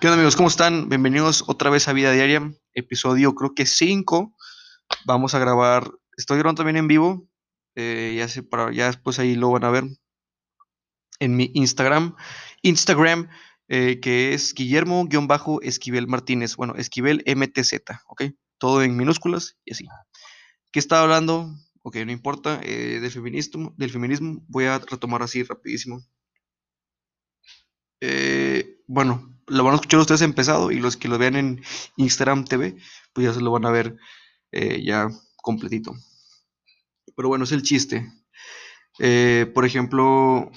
¿Qué onda amigos? ¿Cómo están? Bienvenidos otra vez a Vida Diaria, episodio creo que 5. Vamos a grabar, estoy grabando también en vivo, eh, ya, sé, para, ya después ahí lo van a ver en mi Instagram, Instagram eh, que es Guillermo-Esquivel Martínez, bueno, Esquivel MTZ, ¿ok? Todo en minúsculas y así. ¿Qué estaba hablando? Ok, no importa, eh, del, feminismo, del feminismo, voy a retomar así rapidísimo. bueno, lo van a escuchar ustedes empezado y los que lo vean en Instagram TV, pues ya se lo van a ver eh, ya completito. Pero bueno, es el chiste. Eh, por ejemplo,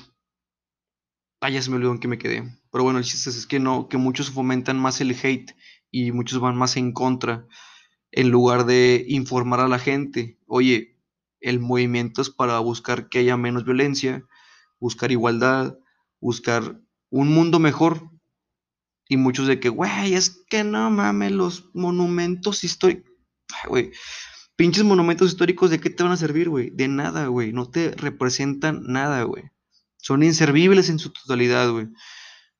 ah, ya se me olvidó en qué me quedé. Pero bueno, el chiste es que no, que muchos fomentan más el hate y muchos van más en contra en lugar de informar a la gente. Oye, el movimiento es para buscar que haya menos violencia, buscar igualdad, buscar un mundo mejor y muchos de que, güey, es que no mames, los monumentos históricos. Güey, pinches monumentos históricos, ¿de qué te van a servir, güey? De nada, güey. No te representan nada, güey. Son inservibles en su totalidad, güey.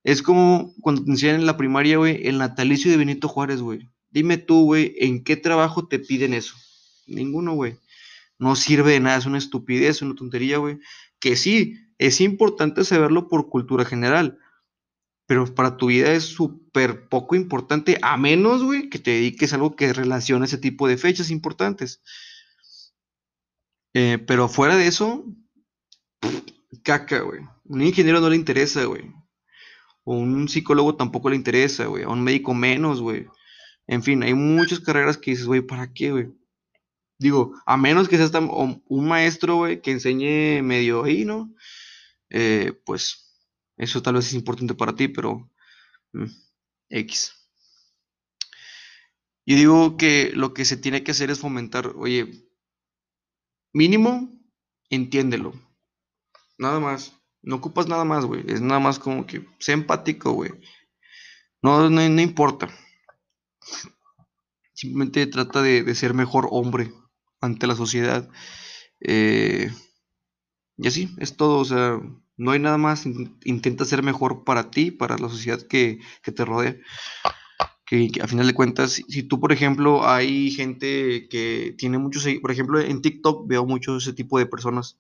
Es como cuando te enseñan en la primaria, güey, el natalicio de Benito Juárez, güey. Dime tú, güey, ¿en qué trabajo te piden eso? Ninguno, güey. No sirve de nada, es una estupidez, una tontería, güey. Que sí, es importante saberlo por cultura general, pero para tu vida es súper poco importante, a menos, güey, que te dediques a algo que relacione ese tipo de fechas importantes. Eh, pero fuera de eso, caca, güey. Un ingeniero no le interesa, güey. O un psicólogo tampoco le interesa, güey. A un médico menos, güey. En fin, hay muchas carreras que dices, güey, ¿para qué, güey? Digo, a menos que seas un maestro, güey, que enseñe medio ahí, ¿no? Eh, pues eso tal vez es importante para ti, pero mm, X. Yo digo que lo que se tiene que hacer es fomentar, oye, mínimo, entiéndelo. Nada más. No ocupas nada más, güey. Es nada más como que sé empático, güey. No, no, importa. Simplemente trata de, ser mejor hombre ante la sociedad. Eh, y así, es todo. O sea, no hay nada más, intenta ser mejor para ti, para la sociedad que, te rodea. Que, a final de cuentas, si, tú, por ejemplo, hay gente que tiene muchos, por ejemplo, en TikTok veo muchos ese tipo de personas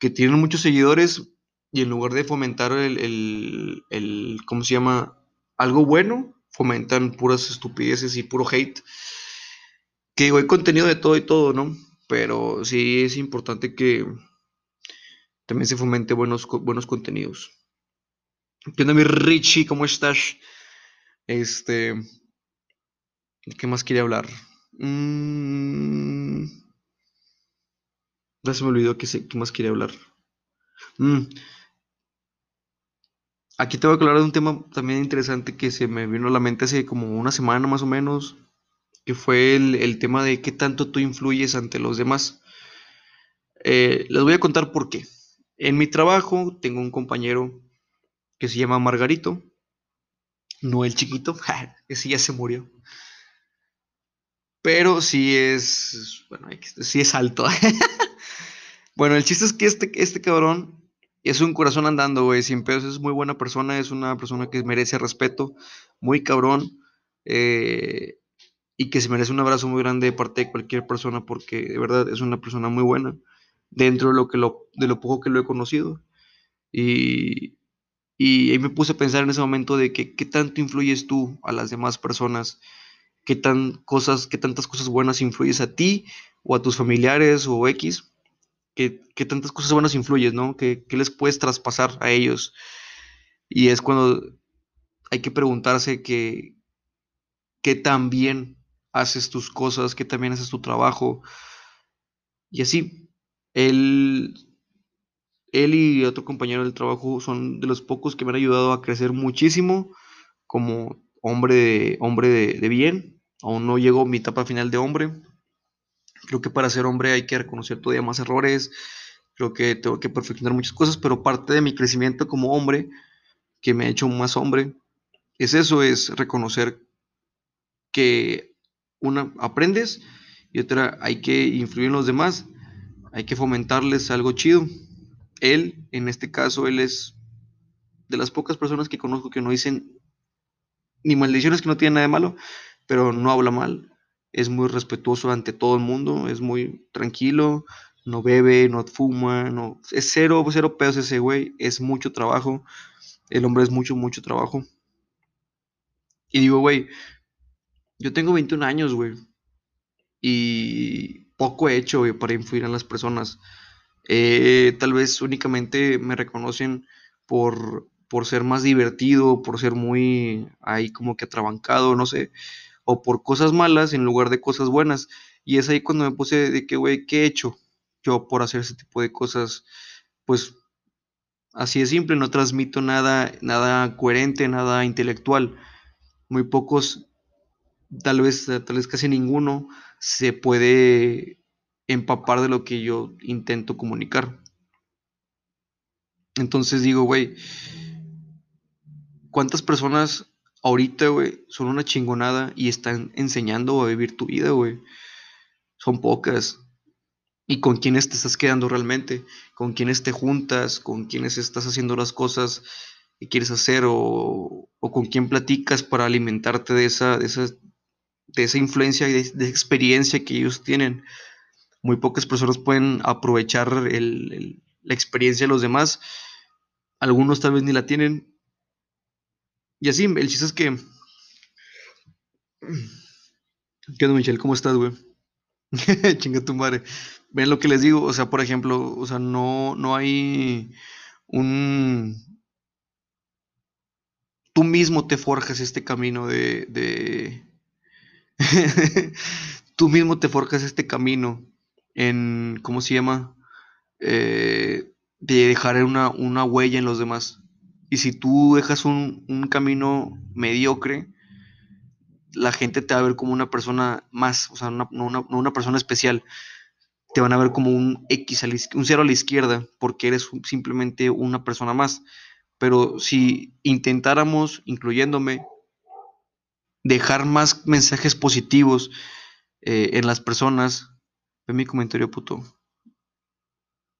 que tienen muchos seguidores y en lugar de fomentar el, el ¿cómo se llama? Algo bueno, fomentan puras estupideces y puro hate. Que hay contenido de todo y todo, ¿no? Pero sí es importante que, también se fomente buenos, buenos contenidos. ¿Qué onda, mi Richie? ¿Cómo estás? Este. ¿Qué más quería hablar? Mm, ya se me olvidó qué más quería hablar. Mm, aquí te voy a hablar de un tema también interesante que se me vino a la mente hace como una semana más o menos, que fue el, tema de qué tanto tú influyes ante los demás. Eh, les voy a contar por qué. En mi trabajo tengo un compañero que se llama Margarito, no el chiquito, ese ya se murió. Pero sí es, bueno, sí es alto. bueno, el chiste es que este, este cabrón es un corazón andando, güey, sin pedos, es muy buena persona, es una persona que merece respeto, muy cabrón, eh, y que se merece un abrazo muy grande de parte de cualquier persona, porque de verdad es una persona muy buena dentro de lo, que lo, de lo poco que lo he conocido. Y, y ahí me puse a pensar en ese momento de que qué tanto influyes tú a las demás personas, qué, tan cosas, qué tantas cosas buenas influyes a ti o a tus familiares o X, qué, qué tantas cosas buenas influyes, ¿no? ¿Qué, ¿Qué, les puedes traspasar a ellos? Y es cuando hay que preguntarse que, qué tan bien haces tus cosas, qué tan bien haces tu trabajo. Y así, él, él y otro compañero del trabajo son de los pocos que me han ayudado a crecer muchísimo como hombre de, hombre de, bien. Aún no llego a mi etapa final de hombre. Creo que para ser hombre hay que reconocer todavía más errores. Creo que tengo que perfeccionar muchas cosas, pero parte de mi crecimiento como hombre, que me ha hecho más hombre, es eso, es reconocer que una aprendes y otra hay que influir en los demás hay que fomentarles algo chido. Él, en este caso, él es de las pocas personas que conozco que no dicen ni maldiciones que no tienen nada de malo, pero no habla mal, es muy respetuoso ante todo el mundo, es muy tranquilo, no bebe, no fuma, no, es cero, cero pedos ese güey, es mucho trabajo, el hombre es mucho, mucho trabajo. Y digo, güey, yo tengo 21 años, güey, y poco he hecho, para influir en las personas. Eh, tal vez únicamente me reconocen por, por ser más divertido, por ser muy ahí como que atrabancado, no sé, o por cosas malas en lugar de cosas buenas. Y es ahí cuando me puse de que, güey, ¿qué he hecho yo por hacer ese tipo de cosas? Pues así de simple, no transmito nada, nada coherente, nada intelectual. Muy pocos, tal vez, tal vez casi ninguno, se puede empapar de lo que yo intento comunicar. Entonces digo, güey, ¿cuántas personas ahorita, güey, son una chingonada y están enseñando a vivir tu vida, güey? Son pocas. ¿Y con quiénes te estás quedando realmente? ¿Con quiénes te juntas? ¿Con quiénes estás haciendo las cosas que quieres hacer? ¿O, o con quién platicas para alimentarte de esa, de esa, de esa influencia y de, experiencia que ellos tienen? Muy pocas personas pueden aprovechar el, la experiencia de los demás. Algunos tal vez ni la tienen. Y así, el chiste es que... ¿Qué onda, Michelle? ¿Cómo estás, güey? Chinga tu madre. Ven lo que les digo, o sea, por ejemplo, o sea, no, no hay un... Tú mismo te forjas este camino de... Tú mismo te forjas este camino en... ¿Cómo se llama? Eh, de dejar una, una, huella en los demás. Y si tú dejas un, un camino mediocre, la gente te va a ver como una persona más, o sea, no, una, no una persona especial. Te van a ver como un X, la, un cero a la izquierda, porque eres simplemente una persona más. Pero si intentáramos, incluyéndome, dejar más mensajes positivos eh, en las personas, ve mi comentario, puto.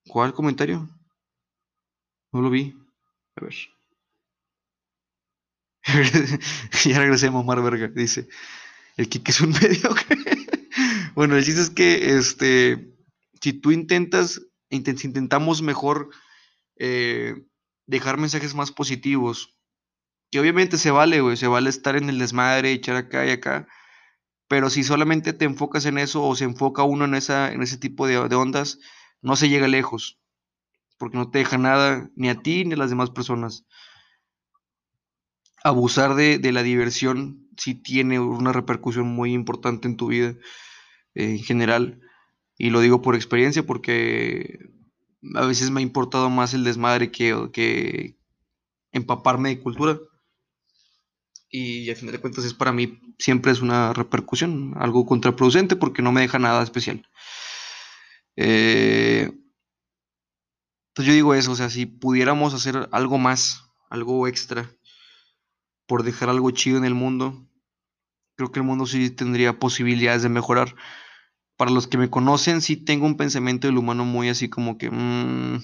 ¿Cuál comentario? No lo vi. A ver. ya regresé a mamar verga, dice. El Kike es un mediocre. bueno, el chiste es que este, si tú intentas, intent, si intentamos mejor eh, dejar mensajes más positivos, y obviamente se vale, güey, se vale estar en el desmadre, echar acá y acá, pero si solamente te enfocas en eso o se enfoca uno en, esa, en ese tipo de, de ondas, no se llega lejos, porque no te deja nada ni a ti ni a las demás personas abusar de, de, la diversión sí tiene una repercusión muy importante en tu vida eh, en general. Y lo digo por experiencia porque a veces me ha importado más el desmadre que, que empaparme de cultura. Y al final de cuentas es para mí siempre es una repercusión, algo contraproducente porque no me deja nada especial. Eh, entonces yo digo eso, o sea, si pudiéramos hacer algo más, algo extra, por dejar algo chido en el mundo, creo que el mundo sí tendría posibilidades de mejorar. Para los que me conocen, sí tengo un pensamiento del humano muy así como que... Mmm,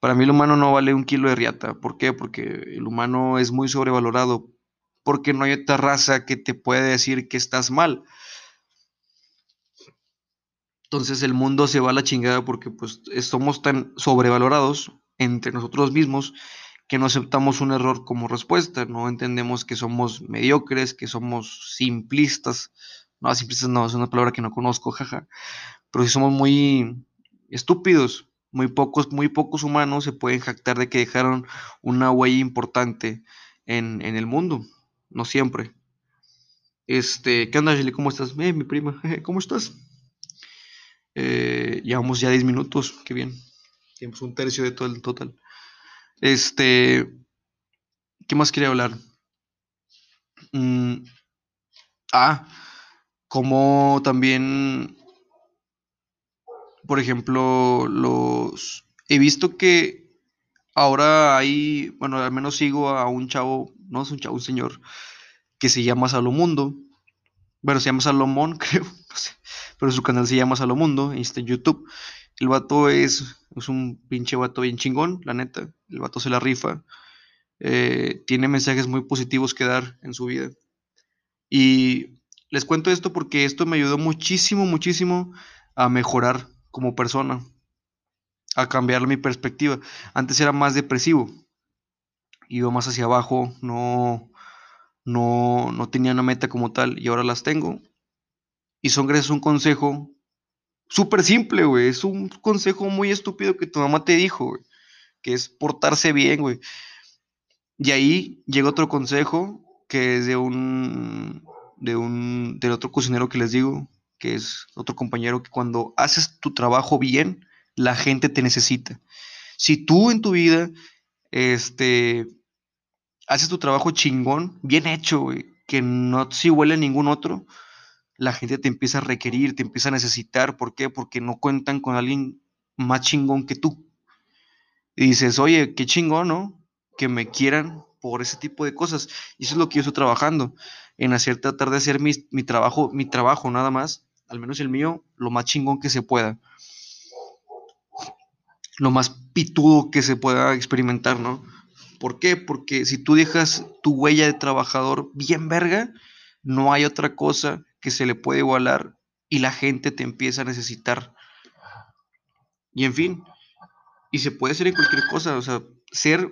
para mí el humano no vale un kilo de riata. ¿Por qué? Porque el humano es muy sobrevalorado. Porque no hay otra raza que te pueda decir que estás mal. Entonces el mundo se va a la chingada porque pues somos tan sobrevalorados entre nosotros mismos que no aceptamos un error como respuesta, no entendemos que somos mediocres, que somos simplistas. No, simplistas no, es una palabra que no conozco, jaja. Pero si somos muy estúpidos, muy pocos, muy pocos humanos se pueden jactar de que dejaron una huella importante en, en el mundo. No siempre. Este, ¿qué onda, Ashley? ¿Cómo estás? Eh, mi prima, ¿cómo estás? Eh, llevamos ya 10 minutos, qué bien. Tenemos un tercio de todo el total. Este, ¿qué más quería hablar? Mm, ah, como también, por ejemplo, los... He visto que ahora hay, bueno, al menos sigo a un chavo, no es un chavo, un señor, que se llama Salomundo. Bueno, se llama Salomón, creo, pero su canal se llama Salomundo, está en YouTube. El vato es, es un pinche vato bien chingón, la neta. El vato se la rifa. eh, tiene mensajes muy positivos que dar en su vida. Y les cuento esto porque esto me ayudó muchísimo, muchísimo a mejorar como persona, a cambiar mi perspectiva. Antes era más depresivo, iba más hacia abajo, no, no, no tenía una meta como tal y ahora las tengo. Y son gracias un consejo súper simple, güey. Es un consejo muy estúpido que tu mamá te dijo, güey. Que es portarse bien, güey. Y ahí llega otro consejo que es de un, de un, del otro cocinero que les digo, que es otro compañero, que cuando haces tu trabajo bien, la gente te necesita. Si tú en tu vida, este, haces tu trabajo chingón, bien hecho, que no si huele a ningún otro, la gente te empieza a requerir, te empieza a necesitar. ¿Por qué? Porque no cuentan con alguien más chingón que tú. Y dices, oye, qué chingón, ¿no? Que me quieran por ese tipo de cosas. Y eso es lo que yo estoy trabajando, en hacer, tratar de hacer mi, mi trabajo, mi trabajo nada más, al menos el mío, lo más chingón que se pueda. Lo más pitudo que se pueda experimentar, ¿no? ¿Por qué? Porque si tú dejas tu huella de trabajador bien verga, no hay otra cosa que se le puede igualar y la gente te empieza a necesitar. Y en fin, y se puede hacer en cualquier cosa, o sea, ser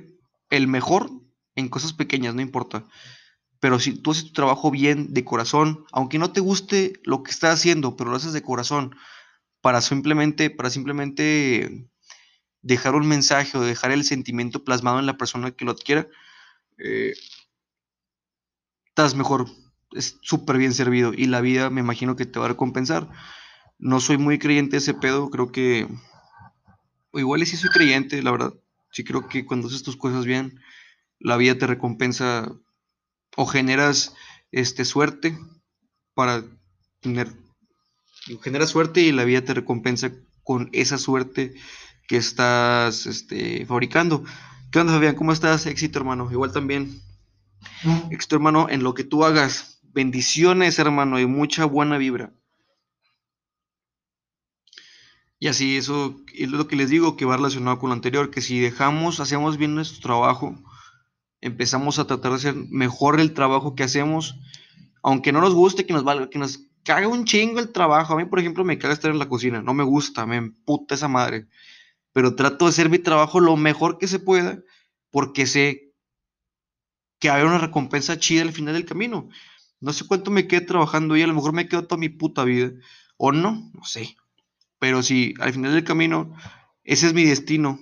el mejor en cosas pequeñas, no importa. Pero si tú haces tu trabajo bien, de corazón, aunque no te guste lo que estás haciendo, pero lo haces de corazón, para simplemente, para simplemente dejar un mensaje o dejar el sentimiento plasmado en la persona que lo adquiera, eh, estás mejor, es súper bien servido y la vida me imagino que te va a recompensar. No soy muy creyente de ese pedo, creo que, o igual sí soy creyente, la verdad. Sí creo que cuando haces tus cosas bien, la vida te recompensa o generas este, suerte para tener, generas suerte y la vida te recompensa con esa suerte que estás este, fabricando. ¿Qué onda, Fabián? ¿Cómo estás? Éxito, hermano. Igual también. Éxito, hermano, en lo que tú hagas. Bendiciones, hermano, y mucha buena vibra. Y así, eso es lo que les digo que va relacionado con lo anterior, que si dejamos, hacemos bien nuestro trabajo, empezamos a tratar de hacer mejor el trabajo que hacemos, aunque no nos guste, que nos valga, que nos caga un chingo el trabajo. A mí, por ejemplo, me caga estar en la cocina, no me gusta, me emputa esa madre pero trato de hacer mi trabajo lo mejor que se pueda porque sé que hay una recompensa chida al final del camino. No sé cuánto me quede trabajando y a lo mejor me quedo toda mi puta vida. O no, no sé. Pero si al final del camino ese es mi destino,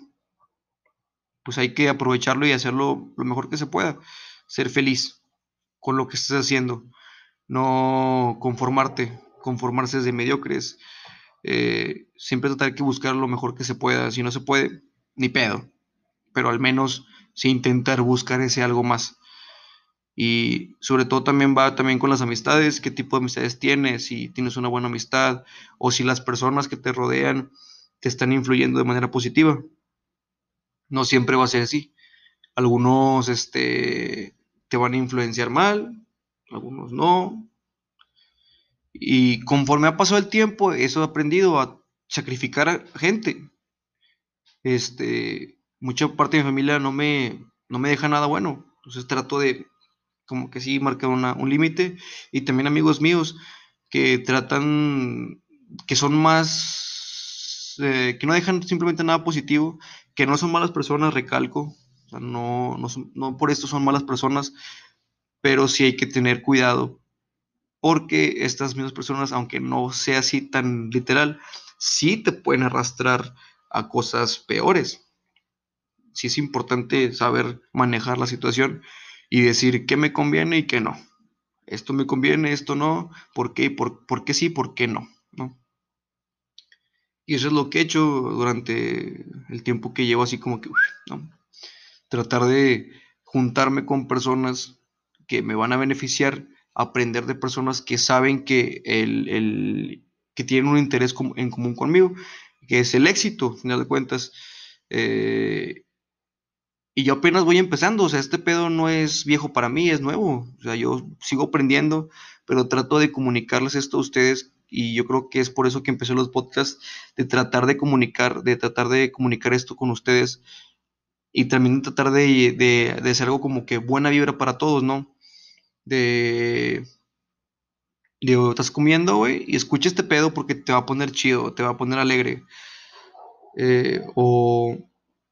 pues hay que aprovecharlo y hacerlo lo mejor que se pueda. Ser feliz con lo que estés haciendo. No conformarte. Conformarse de mediocres. Eh, siempre tratar que buscar lo mejor que se pueda. Si no se puede, ni pedo. Pero al menos sí intentar buscar ese algo más. Y sobre todo también va también con las amistades, qué tipo de amistades tienes, si tienes una buena amistad o si las personas que te rodean te están influyendo de manera positiva. No siempre va a ser así. Algunos este, te van a influenciar mal, algunos no, y conforme ha pasado el tiempo, eso he aprendido a sacrificar a gente. Este, mucha parte de mi familia no me, no me deja nada bueno. Entonces trato de, como que sí, marcar un límite. Y también amigos míos que tratan, que son más, eh, que no dejan simplemente nada positivo, que no son malas personas, recalco. no, no, no por esto son malas personas, pero sí hay que tener cuidado porque estas mismas personas, aunque no sea así tan literal, sí te pueden arrastrar a cosas peores. Sí es importante saber manejar la situación y decir qué me conviene y qué no. Esto me conviene, esto no, ¿por qué? ¿Por, por qué sí? ¿Por qué no? ¿no? Y eso es lo que he hecho durante el tiempo que llevo así como que, ¿no? Tratar de juntarme con personas que me van a beneficiar aprender de personas que saben que, el, que tienen un interés en común conmigo, que es el éxito, al final de cuentas. Eh, y yo apenas voy empezando, o sea, este pedo no es viejo para mí, es nuevo. O sea, yo sigo aprendiendo, pero trato de comunicarles esto a ustedes y yo creo que es por eso que empecé los podcasts, de tratar de comunicar, de tratar de comunicar esto con ustedes y también tratar de, de, de hacer algo como que buena vibra para todos, ¿no? De... Digo, estás comiendo, güey, y escucha este pedo porque te va a poner chido, te va a poner alegre. Eh, o,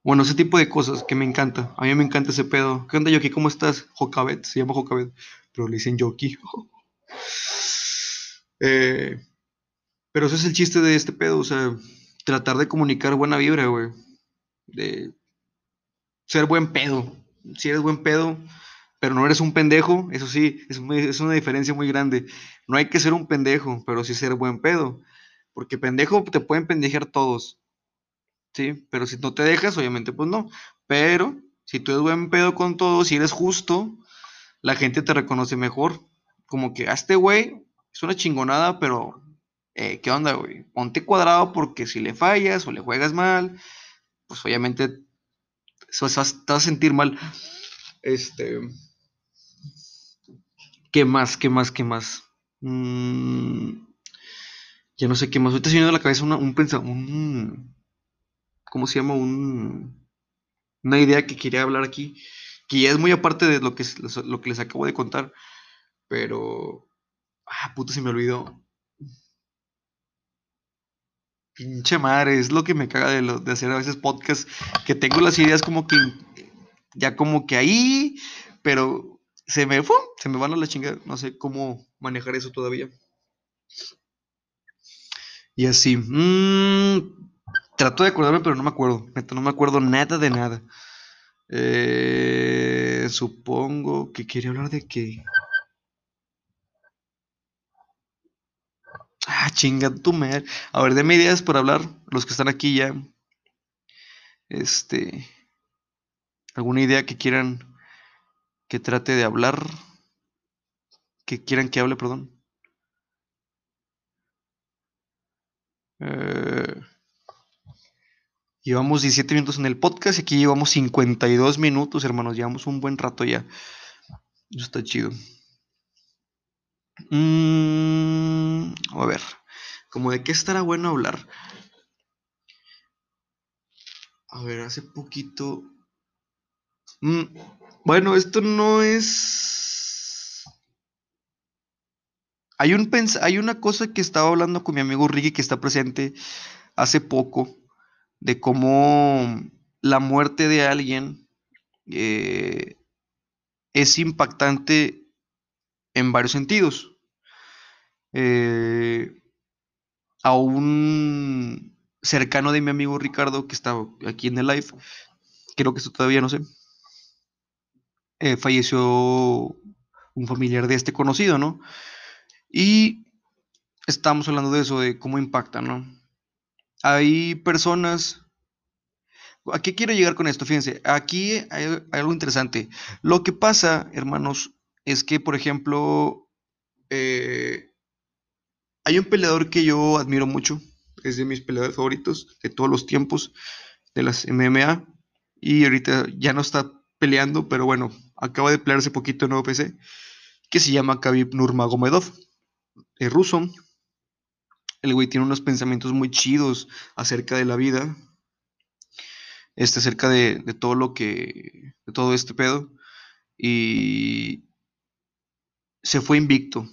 bueno, ese tipo de cosas que me encanta. A mí me encanta ese pedo. ¿Qué onda, Yoki? ¿Cómo estás? Jokabet, se llama Jokabet, pero le dicen Yoki. eh, pero ese es el chiste de este pedo, o sea, tratar de comunicar buena vibra, güey. De ser buen pedo. Si eres buen pedo, pero no eres un pendejo, eso sí, es, es, una diferencia muy grande. No hay que ser un pendejo, pero sí ser buen pedo. Porque pendejo te pueden pendejear todos. Sí, pero si no te dejas, obviamente, pues no. Pero si tú eres buen pedo con todos, si eres justo, la gente te reconoce mejor. Como que a este güey es una chingonada, pero eh, ¿qué onda, güey? Ponte cuadrado porque si le fallas o le juegas mal, pues obviamente te vas a sentir mal. Este. ¿Qué más? ¿Qué más? ¿Qué más? Mm, ya no sé qué más. Ahorita se me a la cabeza un pensamiento. ¿Cómo se llama? Un, una idea que quería hablar aquí. Que ya es muy aparte de lo que, lo que les acabo de contar. Pero. Ah, puto, se me olvidó. Pinche madre, es lo que me caga de, de hacer a veces podcast, que tengo las ideas como que ya como que ahí, pero se me fue, se me van a la chingada, no sé cómo manejar eso todavía. Y así, mmm, trato de acordarme, pero no me acuerdo, no me acuerdo nada de nada. Eh, supongo que quiere hablar de qué. Ah, chinga tu madre. A ver, déme ideas para hablar. Los que están aquí ya. Este. ¿Alguna idea que quieran que trate de hablar? Que quieran que hable, perdón. Eh, llevamos 17 minutos en el podcast y aquí llevamos 52 minutos, hermanos. Llevamos un buen rato ya. Eso está chido. Mm, a ver, como de qué estará bueno hablar. A ver, hace poquito. Mm, bueno, esto no es. Hay, un hay una cosa que estaba hablando con mi amigo Ricky que está presente hace poco, de cómo la muerte de alguien eh, es impactante en varios sentidos. Eh, a un cercano de mi amigo Ricardo que está aquí en el live, creo que esto todavía no sé, eh, falleció un familiar de este conocido, ¿no? Y estamos hablando de eso, de cómo impacta, ¿no? Hay personas... ¿A qué quiero llegar con esto? Fíjense, aquí hay algo interesante. Lo que pasa, hermanos, es que, por ejemplo, eh, hay un peleador que yo admiro mucho, es de mis peleadores favoritos de todos los tiempos de las MMA y ahorita ya no está peleando, pero bueno, acaba de pelearse poquito en OPC, que se llama Khabib Nurmagomedov, es ruso. El güey tiene unos pensamientos muy chidos acerca de la vida, este, acerca de todo lo que, de todo este pedo, y se fue invicto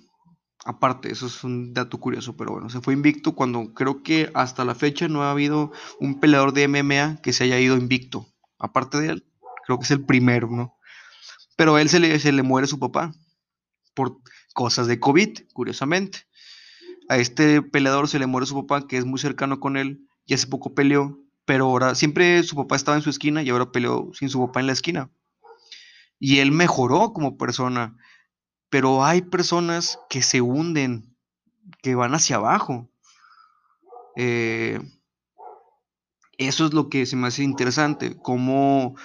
Aparte, eso es un dato curioso, pero bueno, se fue invicto cuando creo que hasta la fecha no ha habido un peleador de MMA que se haya ido invicto. Aparte de él, creo que es el primero, ¿no? Pero él se le, se le muere su papá por cosas de COVID, curiosamente. A este peleador se le muere su papá, que es muy cercano con él, y hace poco peleó, pero ahora siempre su papá estaba en su esquina y ahora peleó sin su papá en la esquina. Y él mejoró como persona pero hay personas que se hunden, que van hacia abajo. Eh, eso es lo que se me hace interesante, como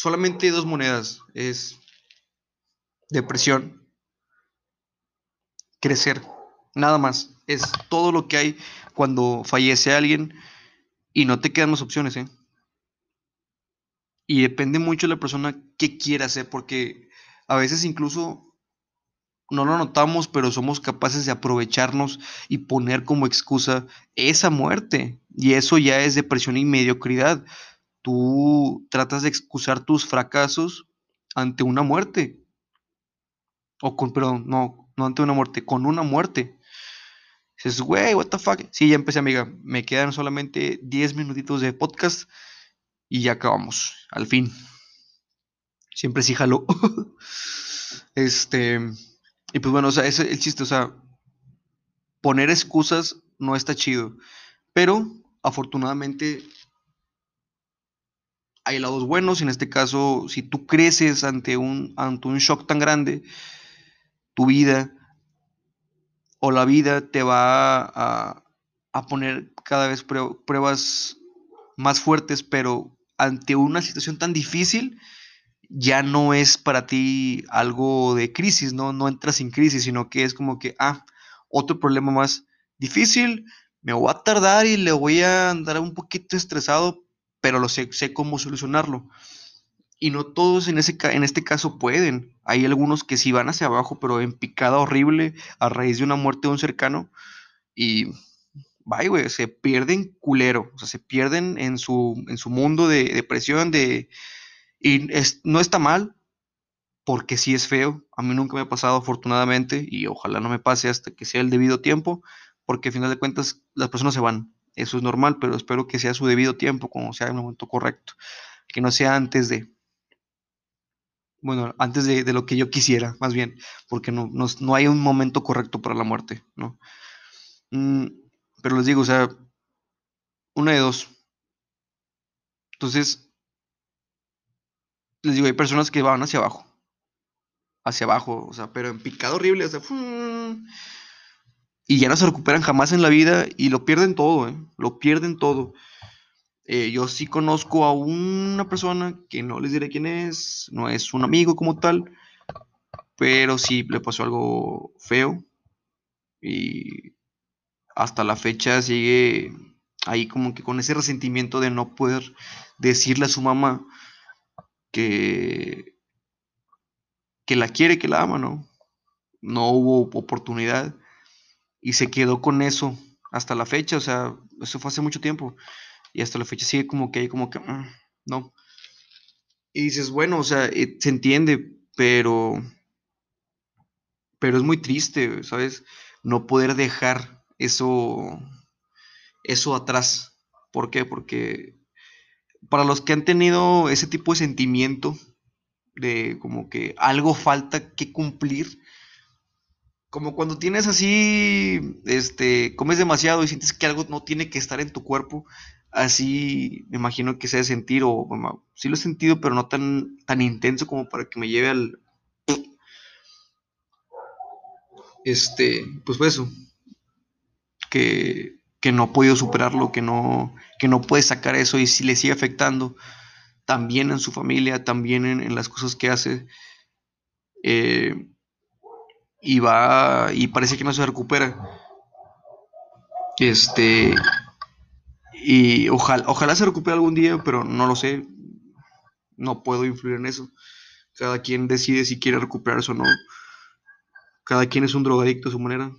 solamente dos monedas, es depresión, crecer, nada más, es todo lo que hay cuando fallece alguien y no te quedan más opciones, ¿eh? Y depende mucho de la persona que quiera hacer, porque a veces incluso no lo notamos, pero somos capaces de aprovecharnos y poner como excusa esa muerte. Y eso ya es depresión y mediocridad. Tú tratas de excusar tus fracasos ante una muerte. O con, perdón, no, no ante una muerte, con una muerte. Dices, güey, what the fuck. Sí, ya empecé, amiga. Me quedan solamente 10 minutitos de podcast y ya acabamos, al fin. Siempre sí jaló. este. Y pues bueno, o sea, es el chiste, o sea, poner excusas no está chido. Pero afortunadamente hay lados buenos. En este caso, si tú creces ante un, ante un shock tan grande, tu vida o la vida te va a, a poner cada vez pruebas más fuertes, pero ante una situación tan difícil, ya no es para ti algo de crisis, ¿no? No entras sin crisis, sino que es como que, ah, otro problema más difícil, me voy a tardar y le voy a andar un poquito estresado, pero lo sé, sé cómo solucionarlo. Y no todos en, ese, en este caso pueden. Hay algunos que sí van hacia abajo, pero en picada horrible a raíz de una muerte de un cercano. Y, vaya, güey, se pierden culero. O sea, se pierden en su, en su mundo de depresión, de... Y no está mal, porque sí es feo. A mí nunca me ha pasado, afortunadamente, y ojalá no me pase hasta que sea el debido tiempo, porque al final de cuentas las personas se van. Eso es normal, pero espero que sea su debido tiempo, como sea el momento correcto. Que no sea antes de, bueno, antes de, lo que yo quisiera, más bien, porque no, no, hay un momento correcto para la muerte, ¿no? Mm, pero les digo, o sea, una de dos. Entonces, les digo, hay personas que van hacia abajo, hacia abajo, o sea, pero en picado horrible, o sea, y ya no se recuperan jamás en la vida y lo pierden todo, ¿eh? Lo pierden todo. Eh, yo sí conozco a una persona que no les diré quién es, no es un amigo como tal, pero sí le pasó algo feo y hasta la fecha sigue ahí como que con ese resentimiento de no poder decirle a su mamá que, que la quiere, que la ama, ¿no? No hubo oportunidad y se quedó con eso hasta la fecha, o sea, eso fue hace mucho tiempo y hasta la fecha sigue como que hay como que, mm, no. Y dices, bueno, o sea, eh, se entiende, pero, pero es muy triste, ¿sabes? No poder dejar eso, eso atrás. ¿Por qué? Porque para los que han tenido ese tipo de sentimiento de como que algo falta que cumplir, como cuando tienes así, este, comes demasiado y sientes que algo no tiene que estar en tu cuerpo, así me imagino que se debe sentir, o bueno, sí lo he sentido, pero no tan, tan intenso como para que me lleve al... Este, pues fue eso, que, que no ha podido superarlo, que no, que no puede sacar eso y si le sigue afectando también en su familia, también en, las cosas que hace. Eh, y va y parece que no se recupera. Este, y ojalá, ojalá se recupere algún día, pero no lo sé. No puedo influir en eso. Cada quien decide si quiere recuperarse o no. Cada quien es un drogadicto a su manera.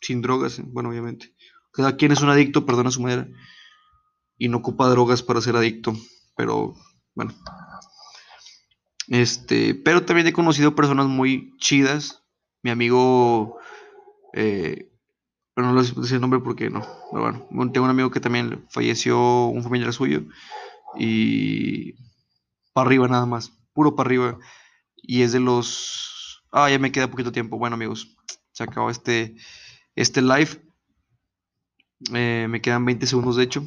Sin drogas, bueno, obviamente. Cada quien es un adicto, perdón, a su manera. Y no ocupa drogas para ser adicto. Pero, bueno. Este, pero también he conocido personas muy chidas. Mi amigo eh, pero no les decir el nombre porque no. Pero bueno, tengo un amigo que también falleció, un familiar suyo, y para arriba nada más, puro para arriba. Y es de los. Ah, ya me queda poquito tiempo. Bueno, amigos, se acabó este, este live. Eh, me quedan 20 segundos, de hecho.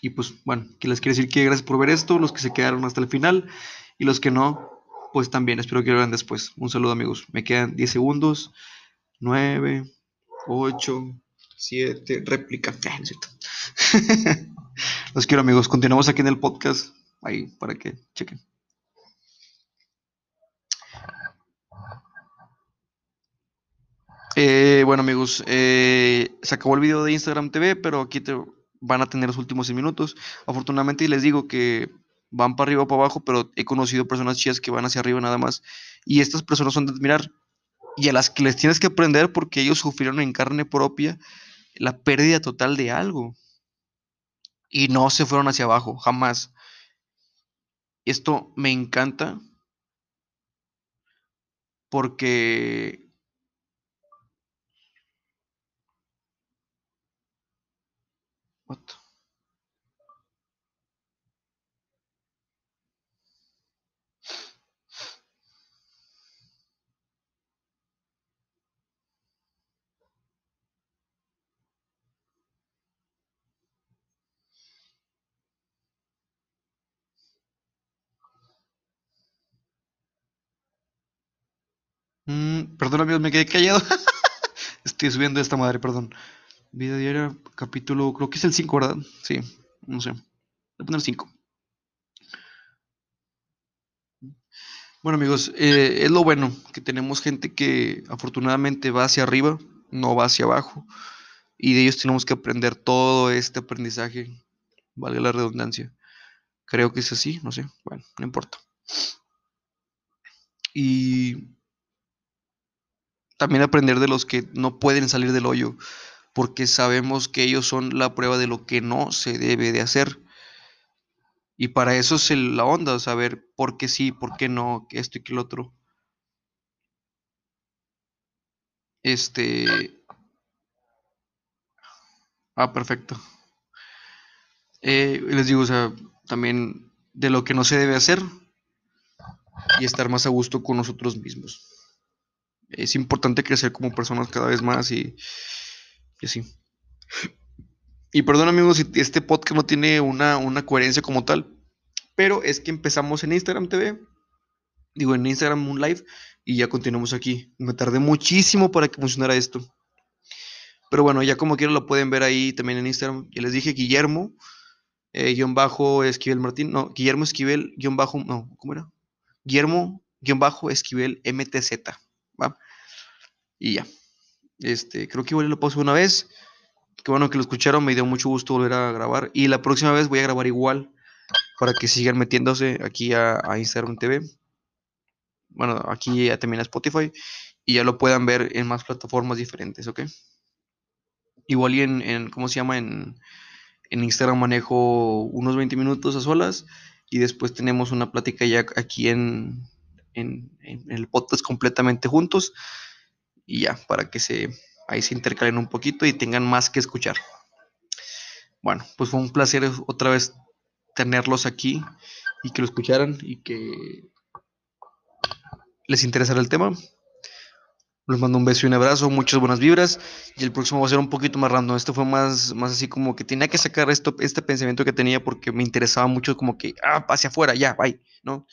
Y pues, bueno, que les quiero decir que gracias por ver esto, los que se quedaron hasta el final y los que no, pues también espero que lo vean después. Un saludo, amigos. Me quedan 10 segundos. 9. 8, 7, réplica. Los quiero amigos, continuamos aquí en el podcast, ahí para que chequen. Eh, bueno amigos, eh, se acabó el video de Instagram TV, pero aquí te van a tener los últimos 10 minutos. Afortunadamente les digo que van para arriba o para abajo, pero he conocido personas chidas que van hacia arriba nada más. Y estas personas son de admirar y a las que les tienes que aprender porque ellos sufrieron en carne propia la pérdida total de algo. y no se fueron hacia abajo, jamás. Esto me encanta porque? Mm, perdón amigos, me quedé callado. Estoy subiendo esta madre, perdón. Vida diaria, capítulo, creo que es el 5, ¿verdad? Sí, no sé. Voy a poner 5. Bueno amigos, eh, es lo bueno, que tenemos gente que afortunadamente va hacia arriba, no va hacia abajo. Y de ellos tenemos que aprender todo este aprendizaje, valga la redundancia. Creo que es así, no sé, bueno, no importa. Y también aprender de los que no pueden salir del hoyo, porque sabemos que ellos son la prueba de lo que no se debe de hacer. Y para eso es el- la onda, saber por qué sí, por qué no, que esto y que lo otro. Este... Ah, perfecto. Eh, les digo, o sea, también de lo que no se debe hacer y estar más a gusto con nosotros mismos. Es importante crecer como personas cada vez más y, y así. Y perdón amigos si este podcast no tiene una, una coherencia como tal, pero es que empezamos en Instagram TV, digo en Instagram un live y ya continuamos aquí. Me tardé muchísimo para que funcionara esto. Pero bueno, ya como quiera lo pueden ver ahí también en Instagram. Ya les dije Guillermo, eh, guion bajo Esquivel Martín, no, Guillermo Esquivel, guion bajo, no, ¿cómo era? Guillermo, guion bajo Esquivel MTZ, ¿va? Y ya. Este, creo que igual lo puse una vez. Qué bueno que lo escucharon, me dio mucho gusto volver a grabar. Y la próxima vez voy a grabar igual para que sigan metiéndose aquí a, a Instagram TV. Bueno, aquí ya también a Spotify y ya lo puedan ver en más plataformas diferentes, ¿ok? Igual y en, en ¿cómo se llama? En, en Instagram manejo unos 20 minutos a solas y después tenemos una plática ya aquí en, en, en el podcast completamente juntos y ya, para que se, ahí se intercalen un poquito y tengan más que escuchar. Bueno, pues fue un placer otra vez tenerlos aquí y que lo escucharan y que les interesara el tema. Les mando un beso y un abrazo, muchas buenas vibras. Y el próximo va a ser un poquito más random. Esto fue más, más así como que tenía que sacar esto, este pensamiento que tenía porque me interesaba mucho, como que, ah, hacia afuera, ya, bye, ¿no?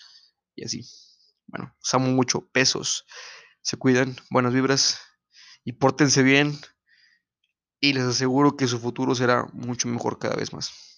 Y así. Bueno, os mucho. Besos. Se cuidan, buenas vibras y pórtense bien. Y les aseguro que su futuro será mucho mejor cada vez más.